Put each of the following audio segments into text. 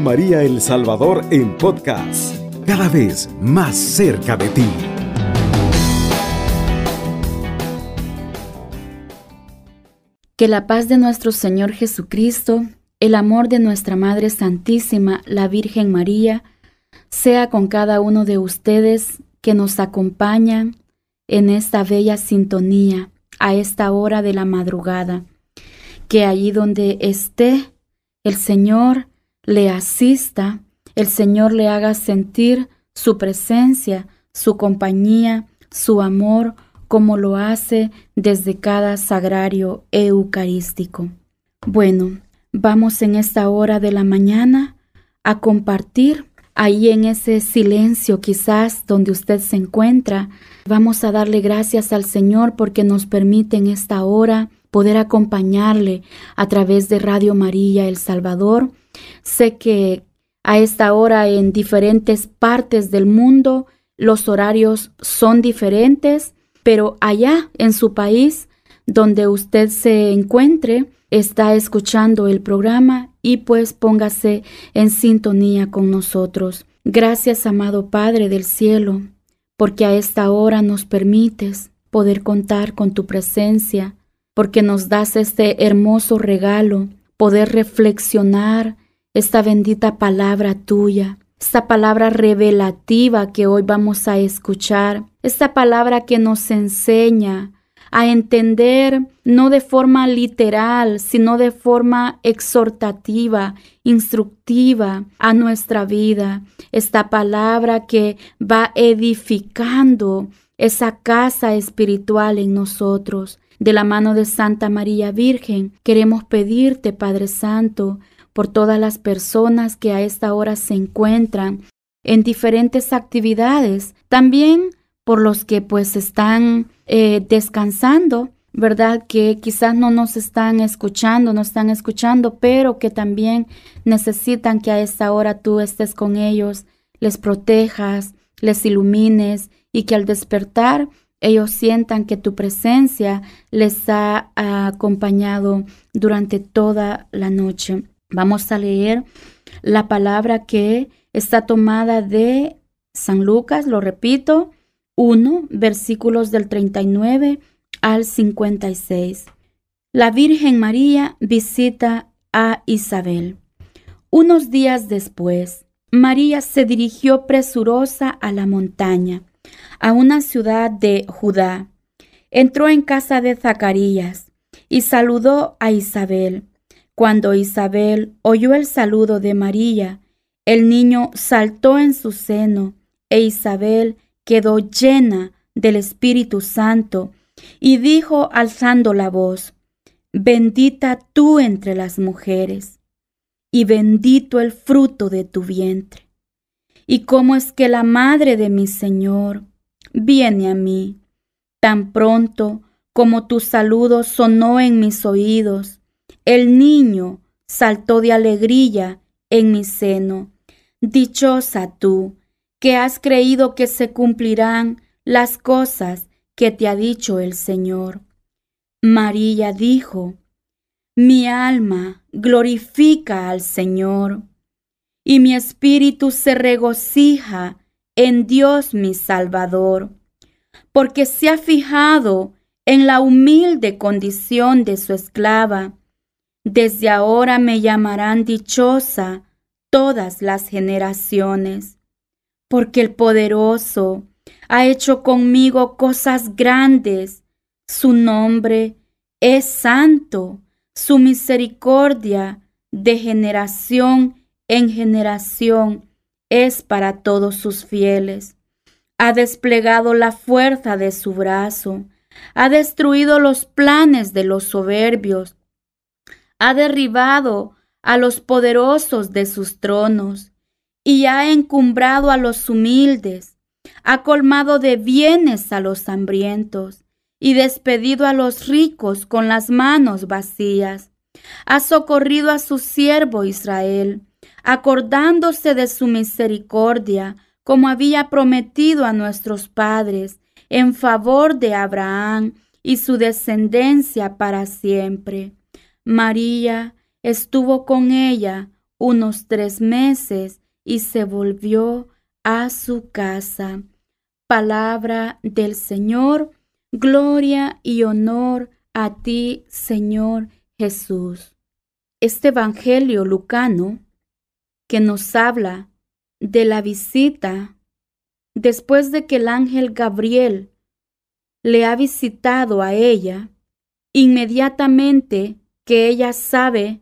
María El Salvador en podcast, cada vez más cerca de ti. Que la paz de nuestro Señor Jesucristo, el amor de nuestra Madre Santísima, la Virgen María, sea con cada uno de ustedes que nos acompañan en esta bella sintonía a esta hora de la madrugada. Que allí donde esté, el Señor le asista, el Señor le haga sentir su presencia, su compañía, su amor, como lo hace desde cada sagrario eucarístico. Bueno, vamos en esta hora de la mañana a compartir ahí en ese silencio quizás donde usted se encuentra. Vamos a darle gracias al Señor porque nos permite en esta hora poder acompañarle a través de Radio María El Salvador. Sé que a esta hora en diferentes partes del mundo los horarios son diferentes, pero allá en su país donde usted se encuentre, está escuchando el programa y pues póngase en sintonía con nosotros. Gracias, amado Padre del cielo, porque a esta hora nos permites poder contar con tu presencia, porque nos das este hermoso regalo, poder reflexionar esta bendita palabra tuya, esta palabra revelativa que hoy vamos a escuchar, esta palabra que nos enseña a entender no de forma literal, sino de forma exhortativa, instructiva a nuestra vida. Esta palabra que va edificando esa casa espiritual en nosotros. De la mano de Santa María Virgen, queremos pedirte, Padre Santo, por todas las personas que a esta hora se encuentran en diferentes actividades, también por los que pues están eh, descansando, ¿verdad? Que quizás no nos están escuchando, no están escuchando, pero que también necesitan que a esta hora tú estés con ellos, les protejas, les ilumines y que al despertar ellos sientan que tu presencia les ha acompañado durante toda la noche. Vamos a leer la palabra que está tomada de San Lucas, lo repito, 1, versículos del 39 al 56. La Virgen María visita a Isabel. Unos días después, María se dirigió presurosa a la montaña, a una ciudad de Judá. Entró en casa de Zacarías y saludó a Isabel. Cuando Isabel oyó el saludo de María, el niño saltó en su seno e Isabel quedó llena del Espíritu Santo y dijo alzando la voz, Bendita tú entre las mujeres, y bendito el fruto de tu vientre. Y cómo es que la madre de mi Señor viene a mí, tan pronto como tu saludo sonó en mis oídos, el niño saltó de alegría en mi seno. Dichosa tú, que has creído que se cumplirán las cosas que te ha dicho el Señor. María dijo, Mi alma glorifica al Señor, y mi espíritu se regocija en Dios mi Salvador, porque se ha fijado en la humilde condición de su esclava. Desde ahora me llamarán dichosa todas las generaciones porque el poderoso ha hecho conmigo cosas grandes. Su nombre es santo, su misericordia de generación en generación es para todos sus fieles. Ha desplegado la fuerza de su brazo, ha destruido los planes de los soberbios, ha derribado a los poderosos de sus tronos y ha encumbrado a los humildes, ha colmado de bienes a los hambrientos y despedido a los ricos con las manos vacías. Ha socorrido a su siervo Israel, acordándose de su misericordia, como había prometido a nuestros padres, en favor de Abraham y su descendencia para siempre. María estuvo con ella unos tres meses y se volvió a su casa. Palabra del Señor, gloria y honor a ti, Señor Jesús. Este Evangelio lucano que nos habla de la visita después de que el ángel Gabriel le ha visitado a ella, inmediatamente que ella sabe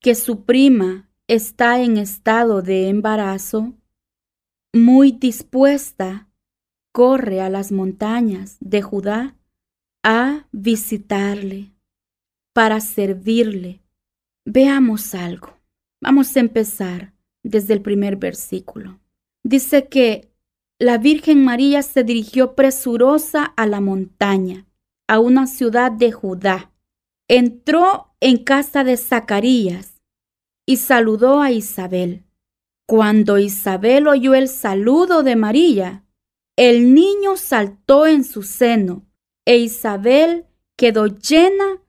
que su prima está en estado de embarazo, muy dispuesta, corre a las montañas de Judá a visitarle, para servirle. Veamos algo. Vamos a empezar desde el primer versículo. Dice que la Virgen María se dirigió presurosa a la montaña, a una ciudad de Judá. Entró en casa de Zacarías y saludó a Isabel. Cuando Isabel oyó el saludo de María, el niño saltó en su seno e Isabel quedó llena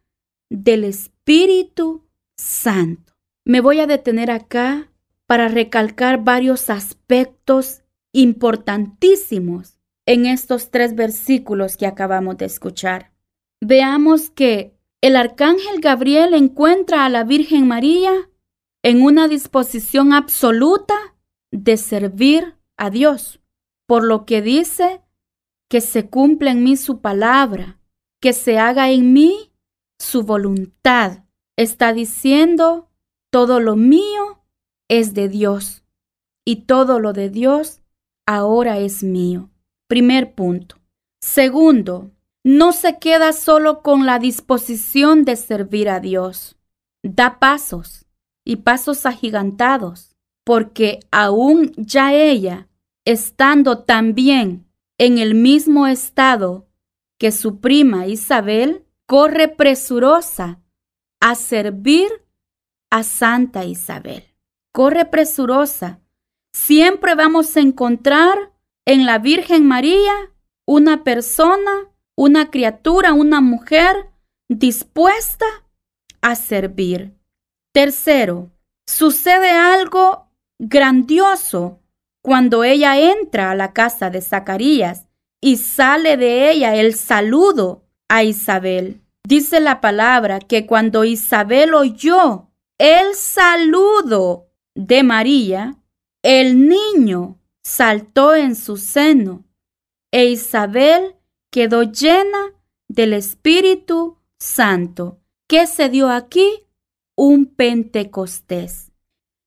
del Espíritu Santo. Me voy a detener acá para recalcar varios aspectos importantísimos en estos tres versículos que acabamos de escuchar. Veamos que el arcángel Gabriel encuentra a la Virgen María en una disposición absoluta de servir a Dios, por lo que dice que se cumpla en mí su palabra, que se haga en mí su voluntad. Está diciendo, todo lo mío es de Dios y todo lo de Dios ahora es mío. Primer punto. Segundo, no se queda solo con la disposición de servir a Dios. Da pasos y pasos agigantados, porque aún ya ella, estando también en el mismo estado que su prima Isabel, corre presurosa a servir a Santa Isabel. Corre presurosa. Siempre vamos a encontrar en la Virgen María una persona, una criatura, una mujer dispuesta a servir. Tercero, sucede algo grandioso cuando ella entra a la casa de Zacarías y sale de ella el saludo a Isabel. Dice la palabra que cuando Isabel oyó el saludo de María, el niño saltó en su seno e Isabel quedó llena del Espíritu Santo. ¿Qué se dio aquí? un Pentecostés.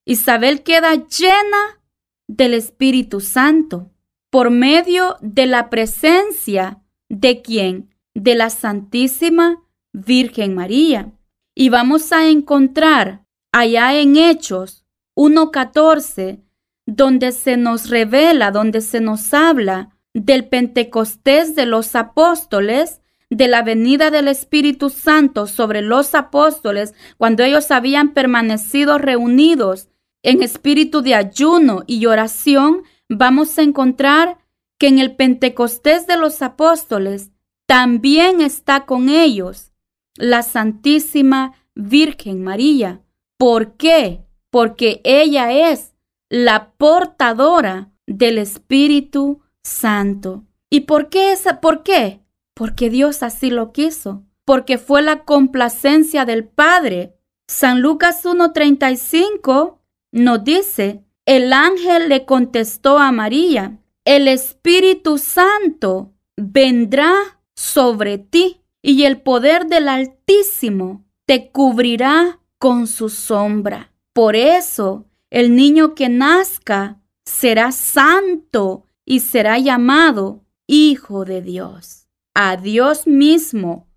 Isabel queda llena del Espíritu Santo por medio de la presencia de quien? De la Santísima Virgen María. Y vamos a encontrar allá en Hechos 1.14, donde se nos revela, donde se nos habla del Pentecostés de los apóstoles, de la venida del Espíritu Santo sobre los apóstoles cuando ellos habían permanecido reunidos en espíritu de ayuno y oración, vamos a encontrar que en el Pentecostés de los apóstoles también está con ellos la Santísima Virgen María. ¿Por qué? Porque ella es la portadora del Espíritu Santo. ¿Y por qué esa? ¿Por qué? porque Dios así lo quiso, porque fue la complacencia del Padre. San Lucas 1.35 nos dice, el ángel le contestó a María, el Espíritu Santo vendrá sobre ti y el poder del Altísimo te cubrirá con su sombra. Por eso, el niño que nazca será santo y será llamado Hijo de Dios a Dios mismo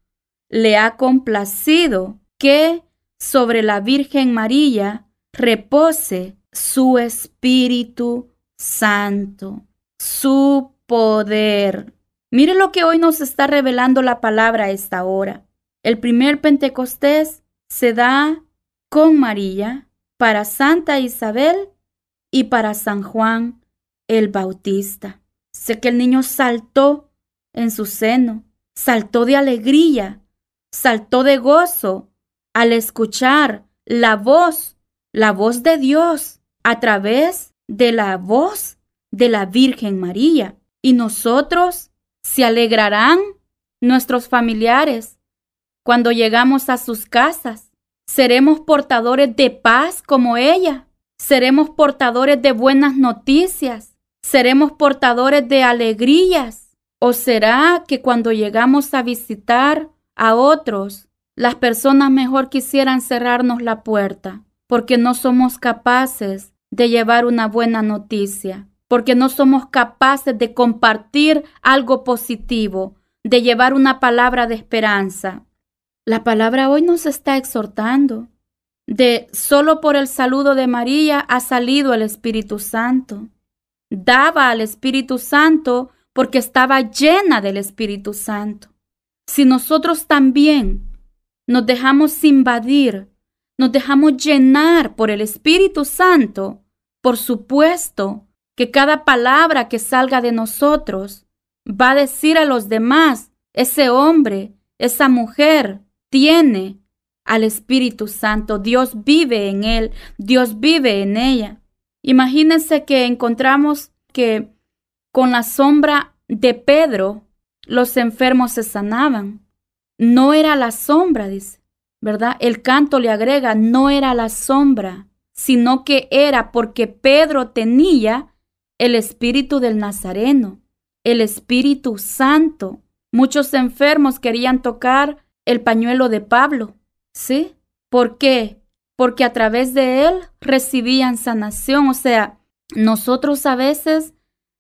le ha complacido que sobre la Virgen María repose su Espíritu Santo, su poder. Mire lo que hoy nos está revelando la palabra a esta hora. El primer Pentecostés se da con María para Santa Isabel y para San Juan el Bautista. Sé que el niño saltó en su seno, saltó de alegría, saltó de gozo al escuchar la voz la voz de Dios a través de la voz de la Virgen María. Y nosotros se alegrarán nuestros familiares cuando llegamos a sus casas. Seremos portadores de paz como ella. Seremos portadores de buenas noticias. Seremos portadores de alegrías. ¿O será que cuando llegamos a visitar a otros, las personas mejor quisieran cerrarnos la puerta porque no somos capaces de llevar una buena noticia? porque no somos capaces de compartir algo positivo, de llevar una palabra de esperanza. La palabra hoy nos está exhortando de solo por el saludo de María ha salido el Espíritu Santo. Daba al Espíritu Santo porque estaba llena del Espíritu Santo. Si nosotros también nos dejamos invadir, nos dejamos llenar por el Espíritu Santo, por supuesto que cada palabra que salga de nosotros va a decir a los demás, ese hombre, esa mujer tiene al Espíritu Santo, Dios vive en él, Dios vive en ella. Imagínense que encontramos que con la sombra de Pedro los enfermos se sanaban. No era la sombra, dice, ¿verdad? El canto le agrega, no era la sombra, sino que era porque Pedro tenía el espíritu del Nazareno, el Espíritu Santo. Muchos enfermos querían tocar el pañuelo de Pablo. ¿Sí? ¿Por qué? Porque a través de él recibían sanación. O sea, nosotros a veces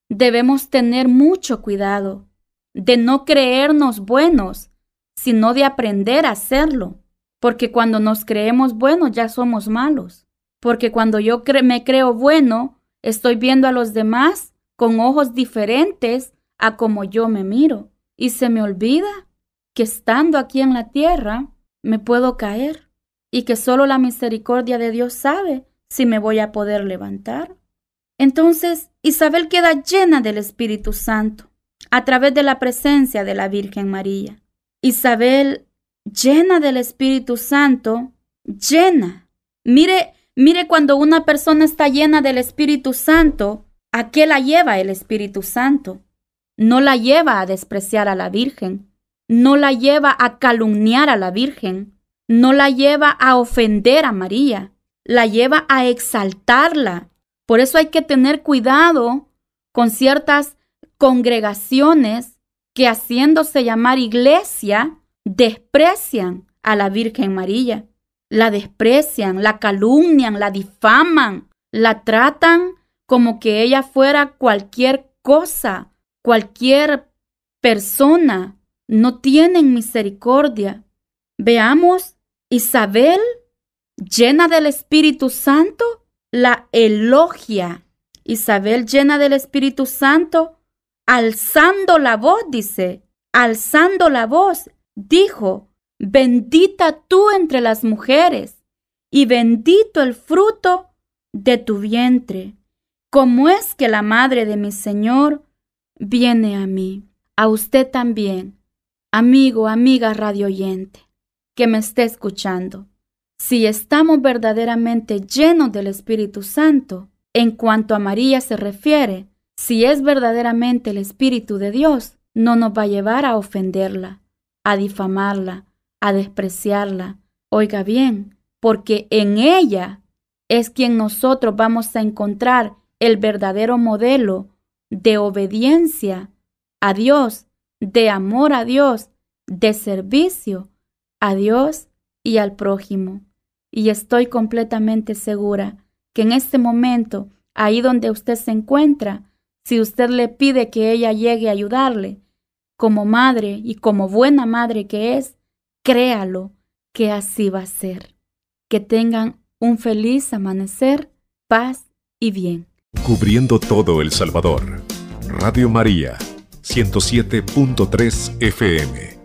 debemos tener mucho cuidado de no creernos buenos, sino de aprender a hacerlo. Porque cuando nos creemos buenos ya somos malos. Porque cuando yo me creo bueno, Estoy viendo a los demás con ojos diferentes a como yo me miro. Y se me olvida que estando aquí en la tierra me puedo caer y que solo la misericordia de Dios sabe si me voy a poder levantar. Entonces Isabel queda llena del Espíritu Santo a través de la presencia de la Virgen María. Isabel, llena del Espíritu Santo, llena. Mire Mire cuando una persona está llena del Espíritu Santo, ¿a qué la lleva el Espíritu Santo? No la lleva a despreciar a la Virgen, no la lleva a calumniar a la Virgen, no la lleva a ofender a María, la lleva a exaltarla. Por eso hay que tener cuidado con ciertas congregaciones que haciéndose llamar iglesia desprecian a la Virgen María la desprecian, la calumnian, la difaman, la tratan como que ella fuera cualquier cosa, cualquier persona. No tienen misericordia. Veamos, Isabel, llena del Espíritu Santo, la elogia. Isabel, llena del Espíritu Santo, alzando la voz, dice, alzando la voz, dijo, bendita tú entre las mujeres, y bendito el fruto de tu vientre. ¿Cómo es que la madre de mi Señor viene a mí? A usted también, amigo, amiga radioyente, que me esté escuchando. Si estamos verdaderamente llenos del Espíritu Santo, en cuanto a María se refiere, si es verdaderamente el Espíritu de Dios, no nos va a llevar a ofenderla, a difamarla, a despreciarla. Oiga bien, porque en ella es quien nosotros vamos a encontrar el verdadero modelo de obediencia a Dios, de amor a Dios, de servicio a Dios y al prójimo. Y estoy completamente segura que en este momento, ahí donde usted se encuentra, si usted le pide que ella llegue a ayudarle, como madre y como buena madre que es, Créalo que así va a ser. Que tengan un feliz amanecer, paz y bien. Cubriendo todo El Salvador. Radio María, 107.3 FM.